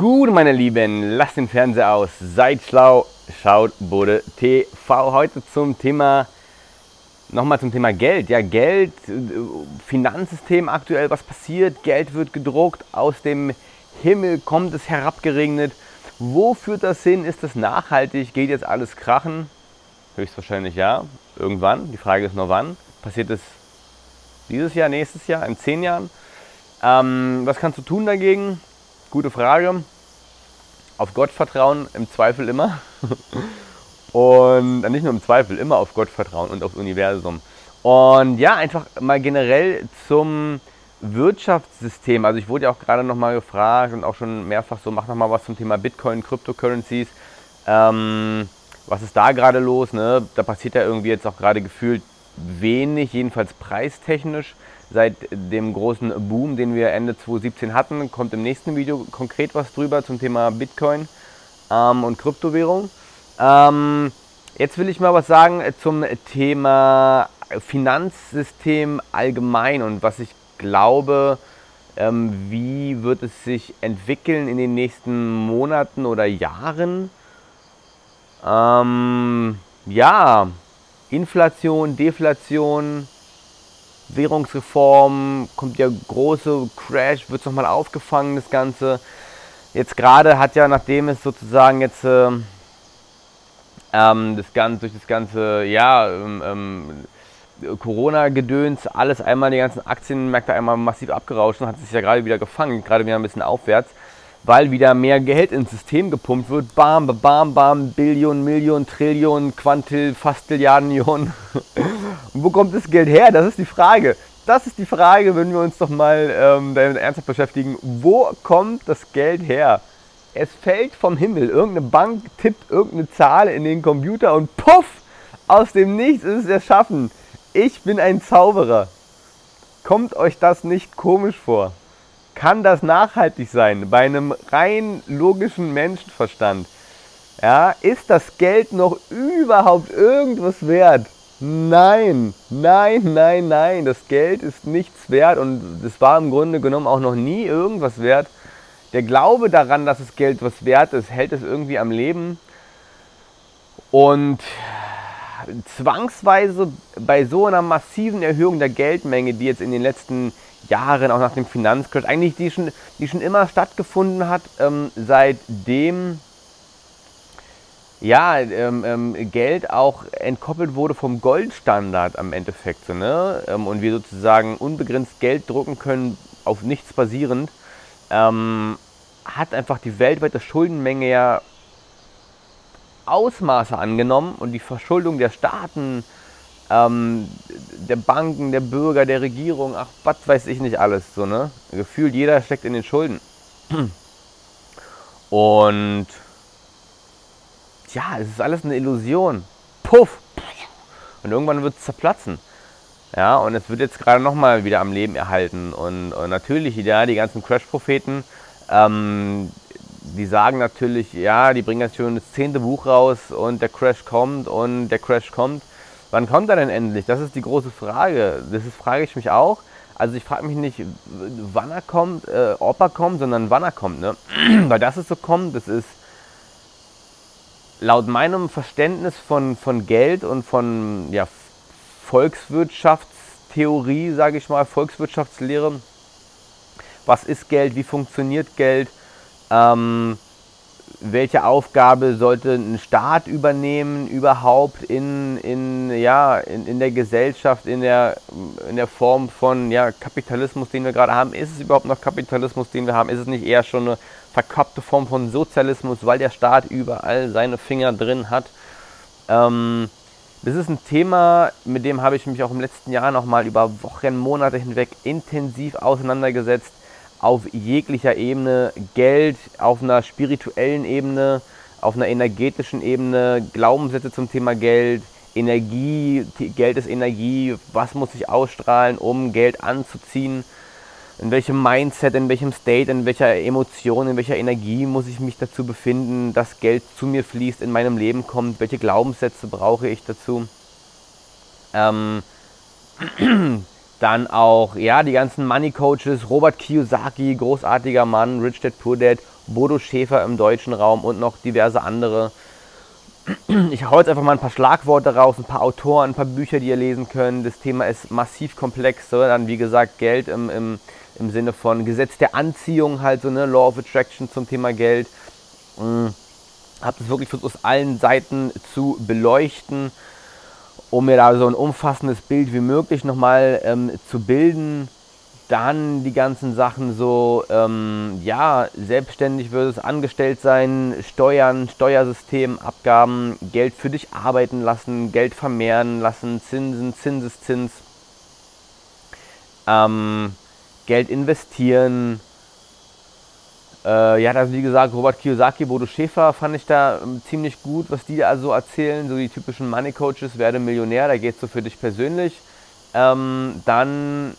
Gut, meine Lieben, lasst den Fernseher aus, seid schlau, schaut Bode TV. Heute zum Thema, nochmal zum Thema Geld. Ja, Geld, Finanzsystem aktuell, was passiert? Geld wird gedruckt, aus dem Himmel kommt es herabgeregnet. Wo führt das hin? Ist das nachhaltig? Geht jetzt alles krachen? Höchstwahrscheinlich ja, irgendwann. Die Frage ist nur wann. Passiert es dieses Jahr, nächstes Jahr, in zehn Jahren? Ähm, was kannst du tun dagegen? Gute Frage. Auf Gott vertrauen, im Zweifel immer. und nicht nur im Zweifel, immer auf Gott vertrauen und aufs Universum. Und ja, einfach mal generell zum Wirtschaftssystem. Also ich wurde ja auch gerade nochmal gefragt und auch schon mehrfach so, mach nochmal was zum Thema Bitcoin, Cryptocurrencies. Ähm, was ist da gerade los? Ne? Da passiert ja irgendwie jetzt auch gerade gefühlt wenig, jedenfalls preistechnisch seit dem großen Boom, den wir Ende 2017 hatten, kommt im nächsten Video konkret was drüber zum Thema Bitcoin ähm, und Kryptowährung. Ähm, jetzt will ich mal was sagen zum Thema Finanzsystem allgemein und was ich glaube, ähm, wie wird es sich entwickeln in den nächsten Monaten oder Jahren. Ähm, ja, Inflation, Deflation, Währungsreform, kommt der große Crash, wird es nochmal aufgefangen, das Ganze. Jetzt gerade hat ja, nachdem es sozusagen jetzt äh, ähm, das Ganze, durch das ganze, ja, ähm, ähm, Corona-Gedöns, alles einmal, die ganzen Aktienmärkte einmal massiv abgerauscht und hat sich ja gerade wieder gefangen, gerade wieder ein bisschen aufwärts, weil wieder mehr Geld ins System gepumpt wird. Bam, bam, bam, Billionen, Millionen, Trillionen, Quantil, Fastilliarden. wo kommt das Geld her? Das ist die Frage. Das ist die Frage, wenn wir uns doch mal ähm, damit ernsthaft beschäftigen. Wo kommt das Geld her? Es fällt vom Himmel. Irgendeine Bank tippt irgendeine Zahl in den Computer und puff! Aus dem Nichts ist es erschaffen. Ich bin ein Zauberer. Kommt euch das nicht komisch vor? Kann das nachhaltig sein bei einem rein logischen Menschenverstand? Ja, ist das Geld noch überhaupt irgendwas wert? Nein, nein, nein, nein, das Geld ist nichts wert und es war im Grunde genommen auch noch nie irgendwas wert. Der Glaube daran, dass das Geld was wert ist, hält es irgendwie am Leben. Und zwangsweise bei so einer massiven Erhöhung der Geldmenge, die jetzt in den letzten Jahren, auch nach dem Finanzcrash, eigentlich die schon, die schon immer stattgefunden hat, ähm, seitdem ja, ähm, ähm, Geld auch entkoppelt wurde vom Goldstandard am Endeffekt. So, ne? Ähm, und wir sozusagen unbegrenzt Geld drucken können, auf nichts basierend, ähm, hat einfach die weltweite Schuldenmenge ja Ausmaße angenommen und die Verschuldung der Staaten, ähm, der Banken, der Bürger, der Regierung, ach, was weiß ich nicht alles. So, ne? Gefühlt jeder steckt in den Schulden. Und ja, es ist alles eine Illusion. Puff! Und irgendwann wird es zerplatzen. Ja, und es wird jetzt gerade nochmal wieder am Leben erhalten. Und, und natürlich, ja, die ganzen Crash-Propheten, ähm, die sagen natürlich, ja, die bringen jetzt schon das zehnte Buch raus und der Crash kommt und der Crash kommt. Wann kommt er denn endlich? Das ist die große Frage. Das ist, frage ich mich auch. Also ich frage mich nicht, wann er kommt, äh, ob er kommt, sondern wann er kommt. Ne? Weil das ist so kommt, das ist laut meinem Verständnis von, von Geld und von ja, Volkswirtschaftstheorie, sage ich mal, Volkswirtschaftslehre, was ist Geld, wie funktioniert Geld, ähm, welche Aufgabe sollte ein Staat übernehmen überhaupt in, in, ja, in, in der Gesellschaft, in der, in der Form von ja, Kapitalismus, den wir gerade haben? Ist es überhaupt noch Kapitalismus, den wir haben? Ist es nicht eher schon eine verkappte Form von Sozialismus, weil der Staat überall seine Finger drin hat? Ähm, das ist ein Thema, mit dem habe ich mich auch im letzten Jahr nochmal über Wochen, Monate hinweg intensiv auseinandergesetzt auf jeglicher Ebene, Geld auf einer spirituellen Ebene, auf einer energetischen Ebene, Glaubenssätze zum Thema Geld, Energie, Geld ist Energie, was muss ich ausstrahlen, um Geld anzuziehen, in welchem Mindset, in welchem State, in welcher Emotion, in welcher Energie muss ich mich dazu befinden, dass Geld zu mir fließt, in meinem Leben kommt, welche Glaubenssätze brauche ich dazu. Ähm, Dann auch, ja, die ganzen Money Coaches, Robert Kiyosaki, großartiger Mann, Rich Dad Poor Dad, Bodo Schäfer im deutschen Raum und noch diverse andere. Ich hau jetzt einfach mal ein paar Schlagworte raus, ein paar Autoren, ein paar Bücher, die ihr lesen könnt. Das Thema ist massiv komplex. So. Dann, wie gesagt, Geld im, im, im Sinne von Gesetz der Anziehung, halt so, ne, Law of Attraction zum Thema Geld. Mhm. Hab das wirklich versucht, aus allen Seiten zu beleuchten um mir da so ein umfassendes Bild wie möglich nochmal ähm, zu bilden. Dann die ganzen Sachen so, ähm, ja, selbstständig versus angestellt sein, Steuern, Steuersystem, Abgaben, Geld für dich arbeiten lassen, Geld vermehren lassen, Zinsen, Zinseszins, ähm, Geld investieren, äh, ja, also wie gesagt, Robert Kiyosaki, Bodo Schäfer fand ich da ähm, ziemlich gut, was die da so erzählen. So die typischen Money Coaches, werde Millionär, da geht es so für dich persönlich. Ähm, dann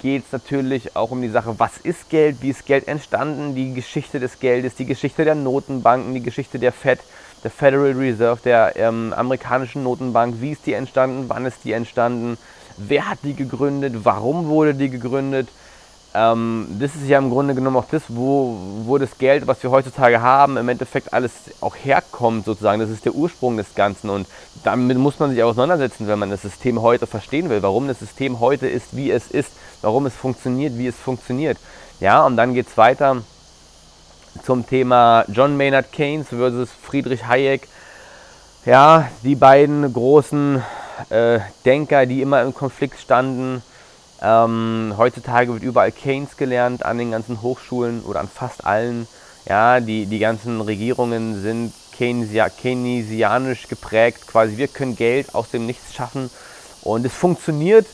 geht es natürlich auch um die Sache, was ist Geld, wie ist Geld entstanden, die Geschichte des Geldes, die Geschichte der Notenbanken, die Geschichte der Fed, der Federal Reserve, der ähm, amerikanischen Notenbank, wie ist die entstanden, wann ist die entstanden, wer hat die gegründet, warum wurde die gegründet ähm, das ist ja im Grunde genommen auch das, wo, wo das Geld, was wir heutzutage haben, im Endeffekt alles auch herkommt sozusagen. Das ist der Ursprung des Ganzen und damit muss man sich auseinandersetzen, wenn man das System heute verstehen will. Warum das System heute ist, wie es ist, warum es funktioniert, wie es funktioniert. Ja, und dann geht es weiter zum Thema John Maynard Keynes versus Friedrich Hayek. Ja, die beiden großen äh, Denker, die immer im Konflikt standen ähm, heutzutage wird überall Keynes gelernt an den ganzen Hochschulen oder an fast allen. Ja, die, die ganzen Regierungen sind Keynesianisch geprägt. Quasi wir können Geld aus dem Nichts schaffen und es funktioniert.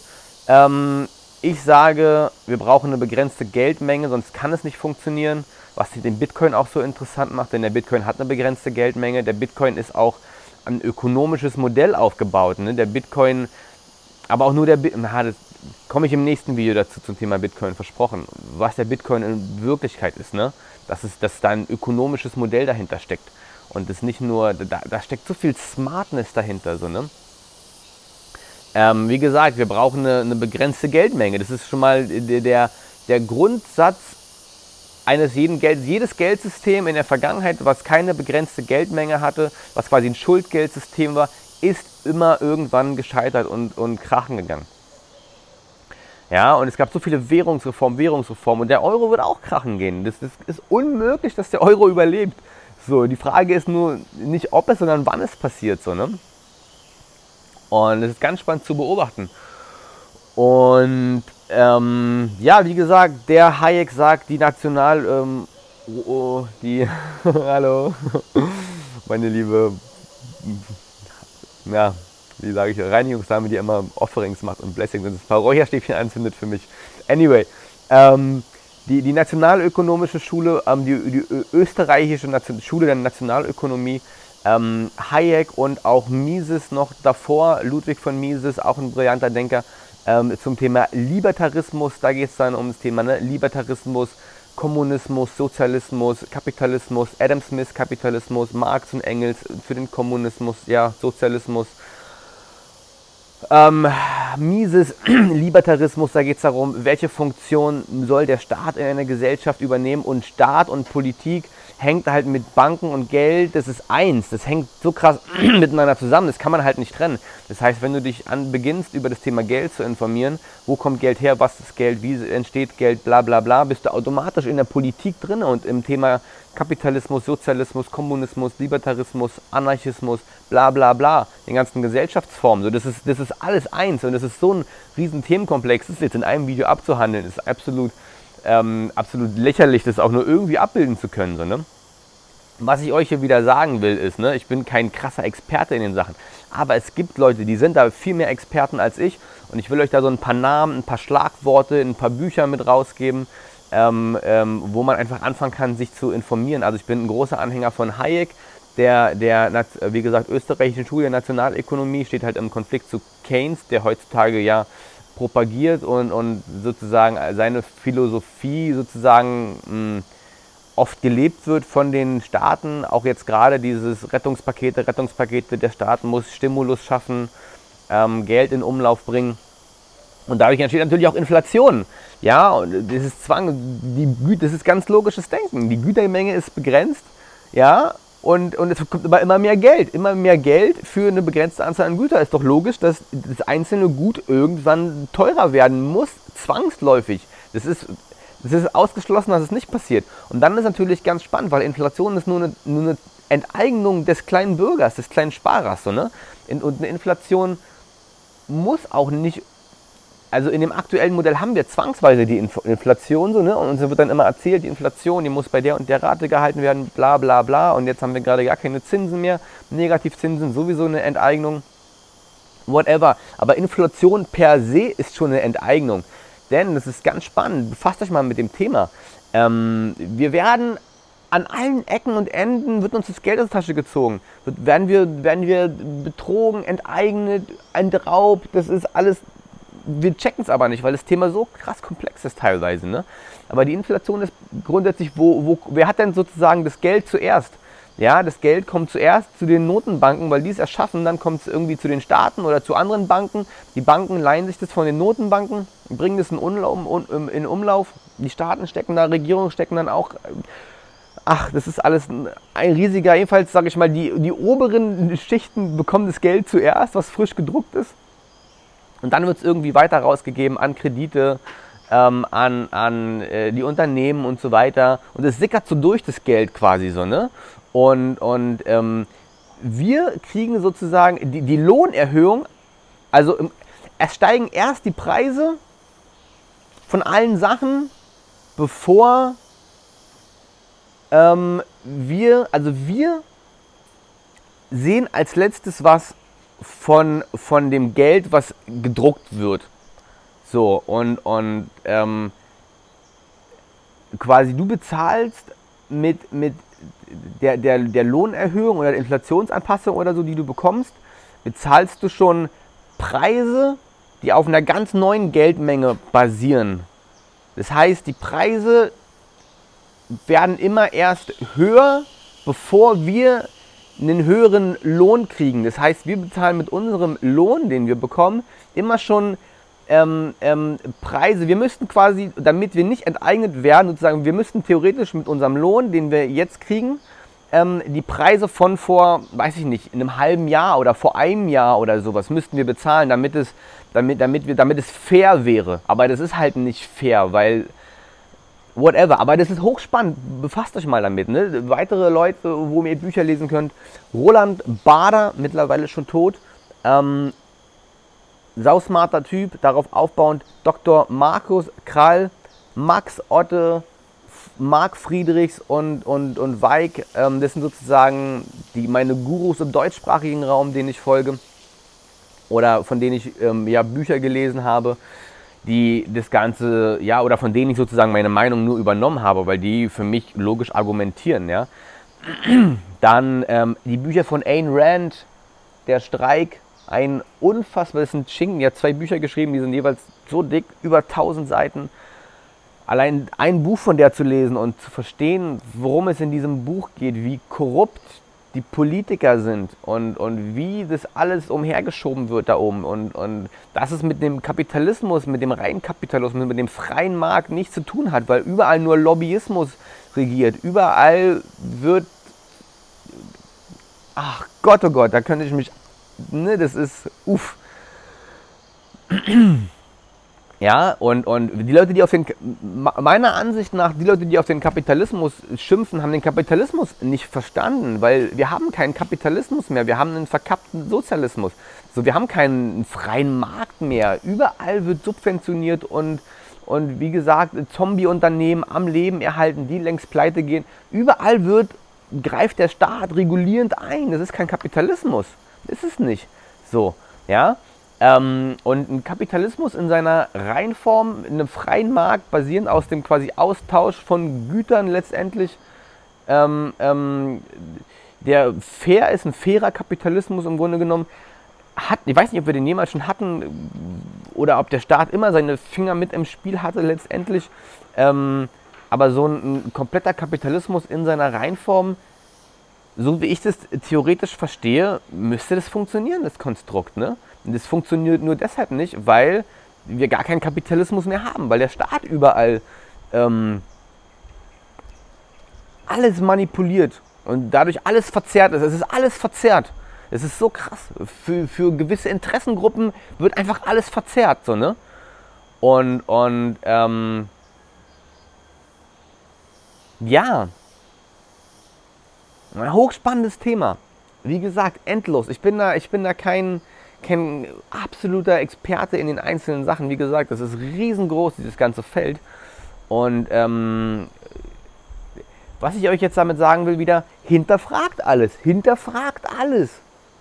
Ähm, ich sage, wir brauchen eine begrenzte Geldmenge, sonst kann es nicht funktionieren. Was den Bitcoin auch so interessant macht, denn der Bitcoin hat eine begrenzte Geldmenge. Der Bitcoin ist auch ein ökonomisches Modell aufgebaut. Ne? Der Bitcoin, aber auch nur der Bitcoin, komme ich im nächsten Video dazu zum Thema Bitcoin versprochen, was der Bitcoin in Wirklichkeit ist, ne? Dass, es, dass da ein ökonomisches Modell dahinter steckt. Und es nicht nur, da, da steckt so viel Smartness dahinter, so, ne? Ähm, wie gesagt, wir brauchen eine, eine, begrenzte Geldmenge. Das ist schon mal der, der, Grundsatz eines jeden Geld, jedes Geldsystem in der Vergangenheit, was keine begrenzte Geldmenge hatte, was quasi ein Schuldgeldsystem war, ist immer irgendwann gescheitert und, und krachen gegangen. Ja, und es gab so viele Währungsreformen, Währungsreformen und der Euro wird auch krachen gehen. Das, das ist unmöglich, dass der Euro überlebt. So, die Frage ist nur nicht ob es, sondern wann es passiert. So, ne? Und es ist ganz spannend zu beobachten. Und ähm, ja, wie gesagt, der Hayek sagt, die National, ähm, oh, oh, die, hallo, meine liebe, ja, wie sage ich, Reinigungsdame, die immer Offerings macht und Blessings und das paar Räucherstäbchen anzündet für mich. Anyway, ähm, die, die Nationalökonomische Schule, ähm, die, die österreichische Nation, Schule der Nationalökonomie, ähm, Hayek und auch Mises noch davor, Ludwig von Mises, auch ein brillanter Denker, ähm, zum Thema Libertarismus. Da geht es dann um das Thema ne? Libertarismus, Kommunismus, Sozialismus, Kapitalismus, Adam Smith Kapitalismus, Marx und Engels für den Kommunismus, ja, Sozialismus, ähm, Mises Libertarismus, da geht es darum, welche Funktion soll der Staat in einer Gesellschaft übernehmen und Staat und Politik hängt halt mit Banken und Geld, das ist eins, das hängt so krass miteinander zusammen, das kann man halt nicht trennen. Das heißt, wenn du dich an beginnst, über das Thema Geld zu informieren, wo kommt Geld her, was ist Geld, wie entsteht Geld, bla bla bla, bist du automatisch in der Politik drin und im Thema Kapitalismus, Sozialismus, Kommunismus, Libertarismus, Anarchismus, bla bla bla, den ganzen Gesellschaftsformen. So, das, ist, das ist alles eins und das ist so ein riesen Themenkomplex, das jetzt in einem Video abzuhandeln, ist absolut ähm, absolut lächerlich, das auch nur irgendwie abbilden zu können. So, ne? Was ich euch hier wieder sagen will, ist, ne, ich bin kein krasser Experte in den Sachen, aber es gibt Leute, die sind da viel mehr Experten als ich und ich will euch da so ein paar Namen, ein paar Schlagworte, ein paar Bücher mit rausgeben, ähm, ähm, wo man einfach anfangen kann, sich zu informieren. Also ich bin ein großer Anhänger von Hayek, der, der wie gesagt, österreichischen Schule der Nationalökonomie steht halt im Konflikt zu Keynes, der heutzutage ja propagiert und, und sozusagen seine Philosophie sozusagen mh, hm, oft gelebt wird von den Staaten. Auch jetzt gerade dieses Rettungspakete, Rettungspakete der Staaten muss Stimulus schaffen, ähm, Geld in Umlauf bringen. Und dadurch entsteht natürlich auch Inflation. Ja, und ist Zwang, die, das ist ganz logisches Denken. Die Gütermenge ist begrenzt, ja, und, und es kommt aber immer mehr Geld. Immer mehr Geld für eine begrenzte Anzahl an Gütern. Ist doch logisch, dass das einzelne Gut irgendwann teurer werden muss, zwangsläufig. Das ist, das ist ausgeschlossen, dass es nicht passiert. Und dann ist natürlich ganz spannend, weil Inflation ist nur eine, nur eine Enteignung des kleinen Bürgers, des kleinen Sparers. So, ne? Und eine Inflation muss auch nicht also in dem aktuellen Modell haben wir zwangsweise die Inflation so, ne? Und uns wird dann immer erzählt, die Inflation, die muss bei der und der Rate gehalten werden, bla bla bla. Und jetzt haben wir gerade gar keine Zinsen mehr. Negativzinsen, sowieso eine Enteignung. Whatever. Aber Inflation per se ist schon eine Enteignung. Denn, das ist ganz spannend, befasst euch mal mit dem Thema. Ähm, wir werden an allen Ecken und Enden wird uns das Geld aus der Tasche gezogen. werden, wir, werden wir betrogen, enteignet, entraubt. Das ist alles wir checken es aber nicht, weil das Thema so krass komplex ist teilweise. Ne? Aber die Inflation ist grundsätzlich, wo, wo, wer hat denn sozusagen das Geld zuerst? Ja, das Geld kommt zuerst zu den Notenbanken, weil die es erschaffen, dann kommt es irgendwie zu den Staaten oder zu anderen Banken. Die Banken leihen sich das von den Notenbanken, bringen das in Umlauf, in Umlauf. Die Staaten stecken da, Regierungen stecken dann auch. Ach, das ist alles ein riesiger, jedenfalls sage ich mal, die, die oberen Schichten bekommen das Geld zuerst, was frisch gedruckt ist. Und dann wird es irgendwie weiter rausgegeben an Kredite, ähm, an, an äh, die Unternehmen und so weiter. Und es sickert so durch das Geld quasi so, ne? Und, und ähm, wir kriegen sozusagen die, die Lohnerhöhung, also im, es steigen erst die Preise von allen Sachen, bevor ähm, wir, also wir sehen als letztes was von, von dem Geld, was gedruckt wird. So, und, und ähm, quasi du bezahlst mit, mit der, der, der Lohnerhöhung oder der Inflationsanpassung oder so, die du bekommst, bezahlst du schon Preise, die auf einer ganz neuen Geldmenge basieren. Das heißt, die Preise werden immer erst höher, bevor wir einen höheren Lohn kriegen. Das heißt, wir bezahlen mit unserem Lohn, den wir bekommen, immer schon ähm, ähm, Preise. Wir müssten quasi, damit wir nicht enteignet werden, sozusagen, wir müssten theoretisch mit unserem Lohn, den wir jetzt kriegen, ähm, die Preise von vor, weiß ich nicht, in einem halben Jahr oder vor einem Jahr oder sowas müssten wir bezahlen, damit es, damit, damit, wir, damit es fair wäre. Aber das ist halt nicht fair, weil whatever. Aber das ist hochspannend. Befasst euch mal damit. Ne? Weitere Leute, wo ihr Bücher lesen könnt. Roland Bader, mittlerweile schon tot. Ähm, sausmarter Typ, darauf aufbauend Dr. Markus Krall, Max Otte, Marc Friedrichs und, und, und Weig. Ähm, das sind sozusagen die, meine Gurus im deutschsprachigen Raum, denen ich folge. Oder von denen ich ähm, ja, Bücher gelesen habe die das Ganze, ja, oder von denen ich sozusagen meine Meinung nur übernommen habe, weil die für mich logisch argumentieren, ja. Dann ähm, die Bücher von Ayn Rand, Der Streik, ein unfassbar, das sind Schinken, die hat zwei Bücher geschrieben, die sind jeweils so dick, über 1000 Seiten. Allein ein Buch von der zu lesen und zu verstehen, worum es in diesem Buch geht, wie korrupt die Politiker sind und, und wie das alles umhergeschoben wird da oben und, und dass es mit dem Kapitalismus, mit dem reinen Kapitalismus, mit dem freien Markt nichts zu tun hat, weil überall nur Lobbyismus regiert. Überall wird. Ach Gott, oh Gott, da könnte ich mich. Ne, das ist. Uff. Ja, und, und die Leute, die auf den, meiner Ansicht nach, die Leute, die auf den Kapitalismus schimpfen, haben den Kapitalismus nicht verstanden, weil wir haben keinen Kapitalismus mehr, wir haben einen verkappten Sozialismus. So, wir haben keinen freien Markt mehr. Überall wird subventioniert und, und wie gesagt, Zombie-Unternehmen am Leben erhalten, die längst pleite gehen. Überall wird, greift der Staat regulierend ein. Das ist kein Kapitalismus. Das ist es nicht. So, ja. Ähm, und ein Kapitalismus in seiner Reinform, in einem freien Markt, basierend aus dem quasi Austausch von Gütern letztendlich, ähm, ähm, der fair ist, ein fairer Kapitalismus im Grunde genommen, hat, ich weiß nicht, ob wir den jemals schon hatten oder ob der Staat immer seine Finger mit im Spiel hatte letztendlich, ähm, aber so ein, ein kompletter Kapitalismus in seiner Reinform, so wie ich das theoretisch verstehe, müsste das funktionieren, das Konstrukt, ne? Und das funktioniert nur deshalb nicht, weil wir gar keinen Kapitalismus mehr haben, weil der Staat überall ähm, alles manipuliert und dadurch alles verzerrt ist. Es ist alles verzerrt. Es ist so krass. Für, für gewisse Interessengruppen wird einfach alles verzerrt. So, ne? Und, und ähm, ja, ein hochspannendes Thema. Wie gesagt, endlos. Ich bin da, ich bin da kein, kein absoluter Experte in den einzelnen Sachen. Wie gesagt, das ist riesengroß, dieses ganze Feld. Und ähm, was ich euch jetzt damit sagen will, wieder, hinterfragt alles. Hinterfragt alles.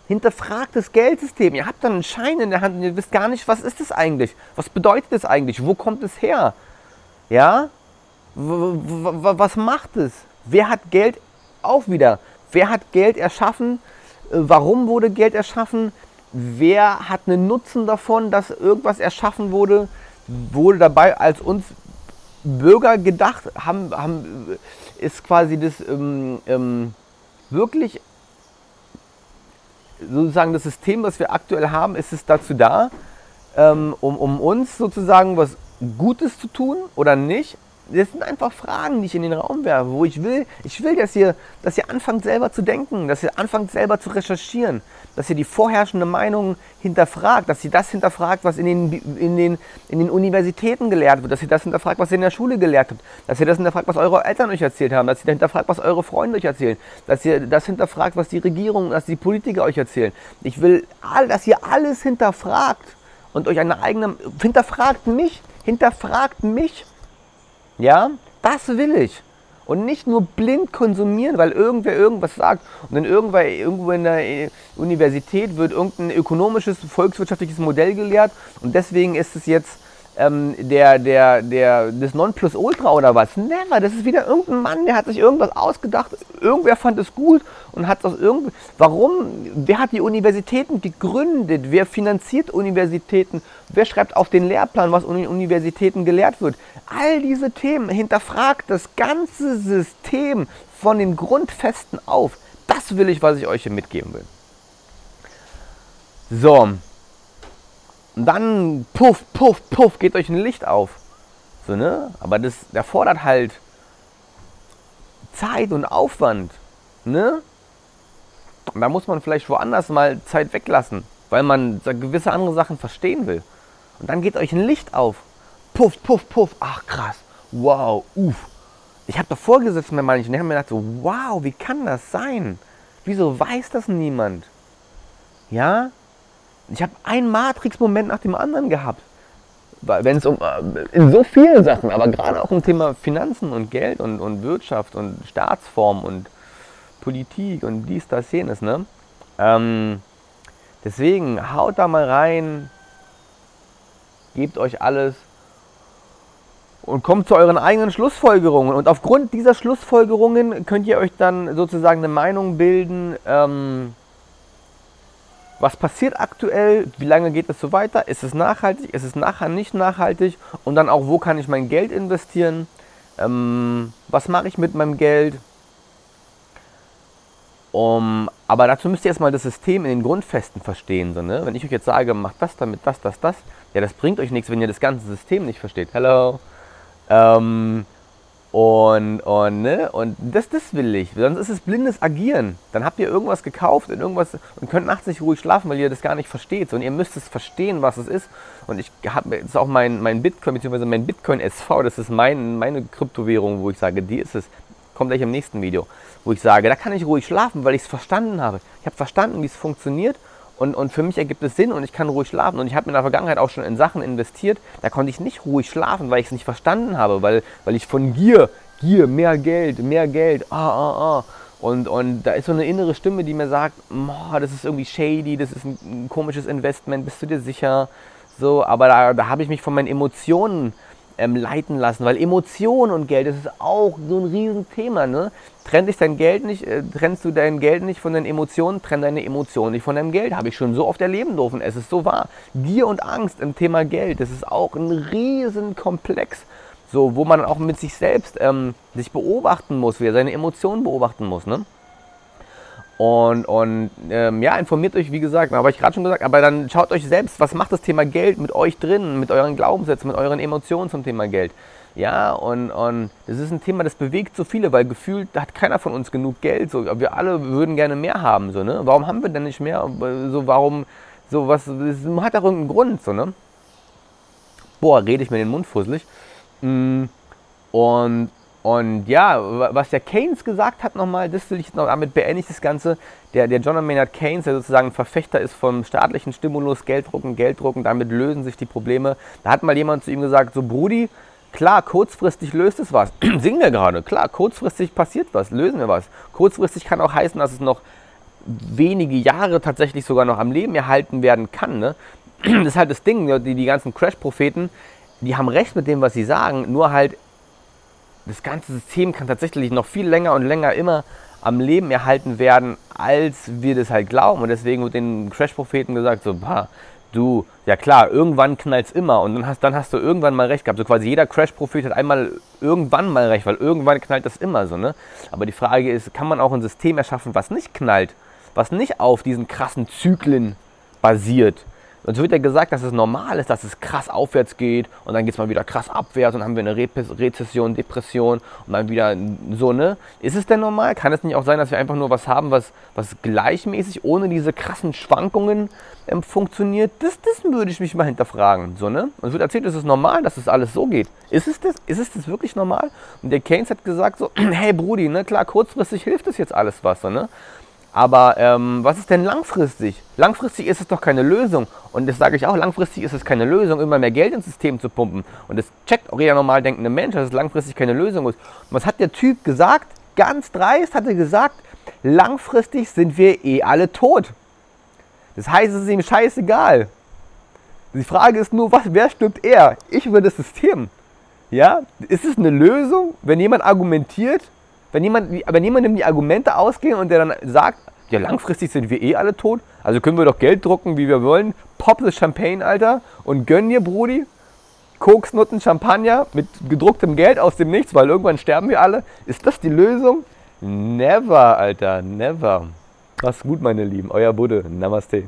Hinterfragt das Geldsystem. Ihr habt dann einen Schein in der Hand und ihr wisst gar nicht, was ist das eigentlich? Was bedeutet das eigentlich? Wo kommt es her? Ja? was macht es? Wer hat Geld auch wieder? Wer hat Geld erschaffen? Äh, warum wurde Geld erschaffen? Wer hat einen Nutzen davon, dass irgendwas erschaffen wurde? Wurde dabei als uns Bürger gedacht? Haben, haben, ist quasi das ähm, ähm, wirklich sozusagen das System, was wir aktuell haben, ist es dazu da, ähm, um, um uns sozusagen was Gutes zu tun oder nicht? Das sind einfach Fragen, die ich in den Raum werfe, wo ich will, ich will, dass ihr, dass ihr anfangt selber zu denken, dass ihr anfangt selber zu recherchieren, dass ihr die vorherrschende Meinung hinterfragt, dass ihr das hinterfragt, was in den, in, den, in den Universitäten gelehrt wird, dass ihr das hinterfragt, was ihr in der Schule gelehrt habt, dass ihr das hinterfragt, was eure Eltern euch erzählt haben, dass ihr hinterfragt, was eure Freunde euch erzählen, dass ihr das hinterfragt, was die Regierung, dass die Politiker euch erzählen. Ich will, dass ihr alles hinterfragt und euch eine eigene, hinterfragt mich, hinterfragt mich ja, das will ich. Und nicht nur blind konsumieren, weil irgendwer irgendwas sagt und dann irgendwer, irgendwo in der Universität wird irgendein ökonomisches, volkswirtschaftliches Modell gelehrt und deswegen ist es jetzt ähm, der, der, der, das Nonplusultra oder was. Never, das ist wieder irgendein Mann, der hat sich irgendwas ausgedacht, irgendwer fand es gut und hat das irgendwie. Warum? Wer hat die Universitäten gegründet? Wer finanziert Universitäten? Wer schreibt auf den Lehrplan, was in Universitäten gelehrt wird? All diese Themen hinterfragt das ganze System von den Grundfesten auf. Das will ich, was ich euch hier mitgeben will. So, und dann, puff, puff, puff, geht euch ein Licht auf. So, ne? Aber das erfordert halt Zeit und Aufwand. Ne? Und da muss man vielleicht woanders mal Zeit weglassen, weil man gewisse andere Sachen verstehen will. Und dann geht euch ein Licht auf. Puff, puff, puff. Ach krass. Wow, uff. Ich habe davor gesessen bei manchen, die haben mir gedacht so, wow, wie kann das sein? Wieso weiß das niemand? Ja? Ich habe einen Matrix-Moment nach dem anderen gehabt. Wenn es um äh, in so vielen Sachen, aber gerade auch im Thema Finanzen und Geld und, und Wirtschaft und Staatsform und Politik und dies, das, jenes, ne? Ähm, deswegen haut da mal rein, gebt euch alles und kommt zu euren eigenen Schlussfolgerungen. Und aufgrund dieser Schlussfolgerungen könnt ihr euch dann sozusagen eine Meinung bilden, ähm, was passiert aktuell, wie lange geht es so weiter, ist es nachhaltig, ist es nachher nicht nachhaltig und dann auch, wo kann ich mein Geld investieren, ähm, was mache ich mit meinem Geld. Um, aber dazu müsst ihr erstmal das System in den Grundfesten verstehen. So, ne? Wenn ich euch jetzt sage, macht das damit, das, das, das, ja, das bringt euch nichts, wenn ihr das ganze System nicht versteht. Hello. Ähm, und, und, ne? und das, das will ich. Sonst ist es blindes Agieren. Dann habt ihr irgendwas gekauft und irgendwas und könnt nachts nicht ruhig schlafen, weil ihr das gar nicht versteht. Und ihr müsst es verstehen, was es ist. Und ich habe ist auch mein, mein Bitcoin, beziehungsweise mein Bitcoin SV, das ist mein, meine Kryptowährung, wo ich sage, die ist es. Kommt gleich im nächsten Video, wo ich sage, da kann ich ruhig schlafen, weil ich es verstanden habe. Ich habe verstanden, wie es funktioniert und, und für mich ergibt es Sinn und ich kann ruhig schlafen. Und ich habe in der Vergangenheit auch schon in Sachen investiert, da konnte ich nicht ruhig schlafen, weil ich es nicht verstanden habe, weil, weil ich von Gier, Gier, mehr Geld, mehr Geld, ah, ah, ah. Und, und da ist so eine innere Stimme, die mir sagt, das ist irgendwie shady, das ist ein, ein komisches Investment, bist du dir sicher? So, aber da, da habe ich mich von meinen Emotionen ähm, leiten lassen, weil Emotionen und Geld, das ist auch so ein Riesenthema. Ne? Trennt dich dein Geld nicht, äh, trennst du dein Geld nicht von deinen Emotionen, trenn deine Emotionen nicht von deinem Geld. Habe ich schon so oft erleben dürfen. Es ist so wahr. Gier und Angst im Thema Geld, das ist auch ein Riesenkomplex. So, wo man auch mit sich selbst ähm, sich beobachten muss, wie er seine Emotionen beobachten muss. Ne? Und, und ähm, ja, informiert euch, wie gesagt, habe ich gerade schon gesagt, aber dann schaut euch selbst, was macht das Thema Geld mit euch drin, mit euren Glaubenssätzen, mit euren Emotionen zum Thema Geld. Ja, und, und das ist ein Thema, das bewegt so viele, weil gefühlt hat keiner von uns genug Geld. So, wir alle würden gerne mehr haben. So, ne? Warum haben wir denn nicht mehr? So, warum, so was, das hat doch irgendeinen Grund. So, ne? Boah, rede ich mir den Mund fusselig. Mm, und und ja, was der Keynes gesagt hat nochmal, das will ich noch, damit beende ich das Ganze. Der, der John Maynard Keynes, der sozusagen ein Verfechter ist vom staatlichen Stimulus, Gelddrucken, Gelddrucken, damit lösen sich die Probleme. Da hat mal jemand zu ihm gesagt, so Brudi, klar, kurzfristig löst es was. Singen wir gerade, klar, kurzfristig passiert was, lösen wir was. Kurzfristig kann auch heißen, dass es noch wenige Jahre tatsächlich sogar noch am Leben erhalten werden kann. Ne? Das ist halt das Ding, die, die ganzen Crash-Propheten, die haben recht mit dem, was sie sagen, nur halt das ganze System kann tatsächlich noch viel länger und länger immer am Leben erhalten werden, als wir das halt glauben. Und deswegen wird den Crash-Propheten gesagt, so, bah, du, ja klar, irgendwann knallt es immer und dann hast, dann hast du irgendwann mal recht gehabt. So quasi jeder Crash-Prophet hat einmal irgendwann mal recht, weil irgendwann knallt das immer so, ne? Aber die Frage ist, kann man auch ein System erschaffen, was nicht knallt, was nicht auf diesen krassen Zyklen basiert, und so wird ja gesagt, dass es normal ist, dass es krass aufwärts geht und dann geht es mal wieder krass abwärts und dann haben wir eine Re Rezession, Depression und dann wieder so, ne? Ist es denn normal? Kann es nicht auch sein, dass wir einfach nur was haben, was, was gleichmäßig, ohne diese krassen Schwankungen ähm, funktioniert? Das, das würde ich mich mal hinterfragen, so, ne? Und es wird erzählt, es ist normal, dass es das alles so geht. Ist es das? Ist es das wirklich normal? Und der Keynes hat gesagt so, hey Brudi, ne, klar, kurzfristig hilft das jetzt alles was, so, ne? Aber ähm, was ist denn langfristig? Langfristig ist es doch keine Lösung. Und das sage ich auch, langfristig ist es keine Lösung, immer mehr Geld ins System zu pumpen. Und das checkt auch jeder normal denkende Mensch, dass es langfristig keine Lösung ist. Und was hat der Typ gesagt? Ganz dreist hat er gesagt, langfristig sind wir eh alle tot. Das heißt, es ist ihm scheißegal. Die Frage ist nur, was, wer stirbt eher? Ich oder das System? Ja? Ist es eine Lösung, wenn jemand argumentiert, wenn jemand, wenn jemandem die Argumente ausgehen und der dann sagt, ja, langfristig sind wir eh alle tot, also können wir doch Geld drucken, wie wir wollen, pop the Champagne, Alter, und gönn dir, Brudi, Koksnutten, Champagner mit gedrucktem Geld aus dem Nichts, weil irgendwann sterben wir alle. Ist das die Lösung? Never, Alter, never. Mach's gut, meine Lieben. Euer Budde. Namaste.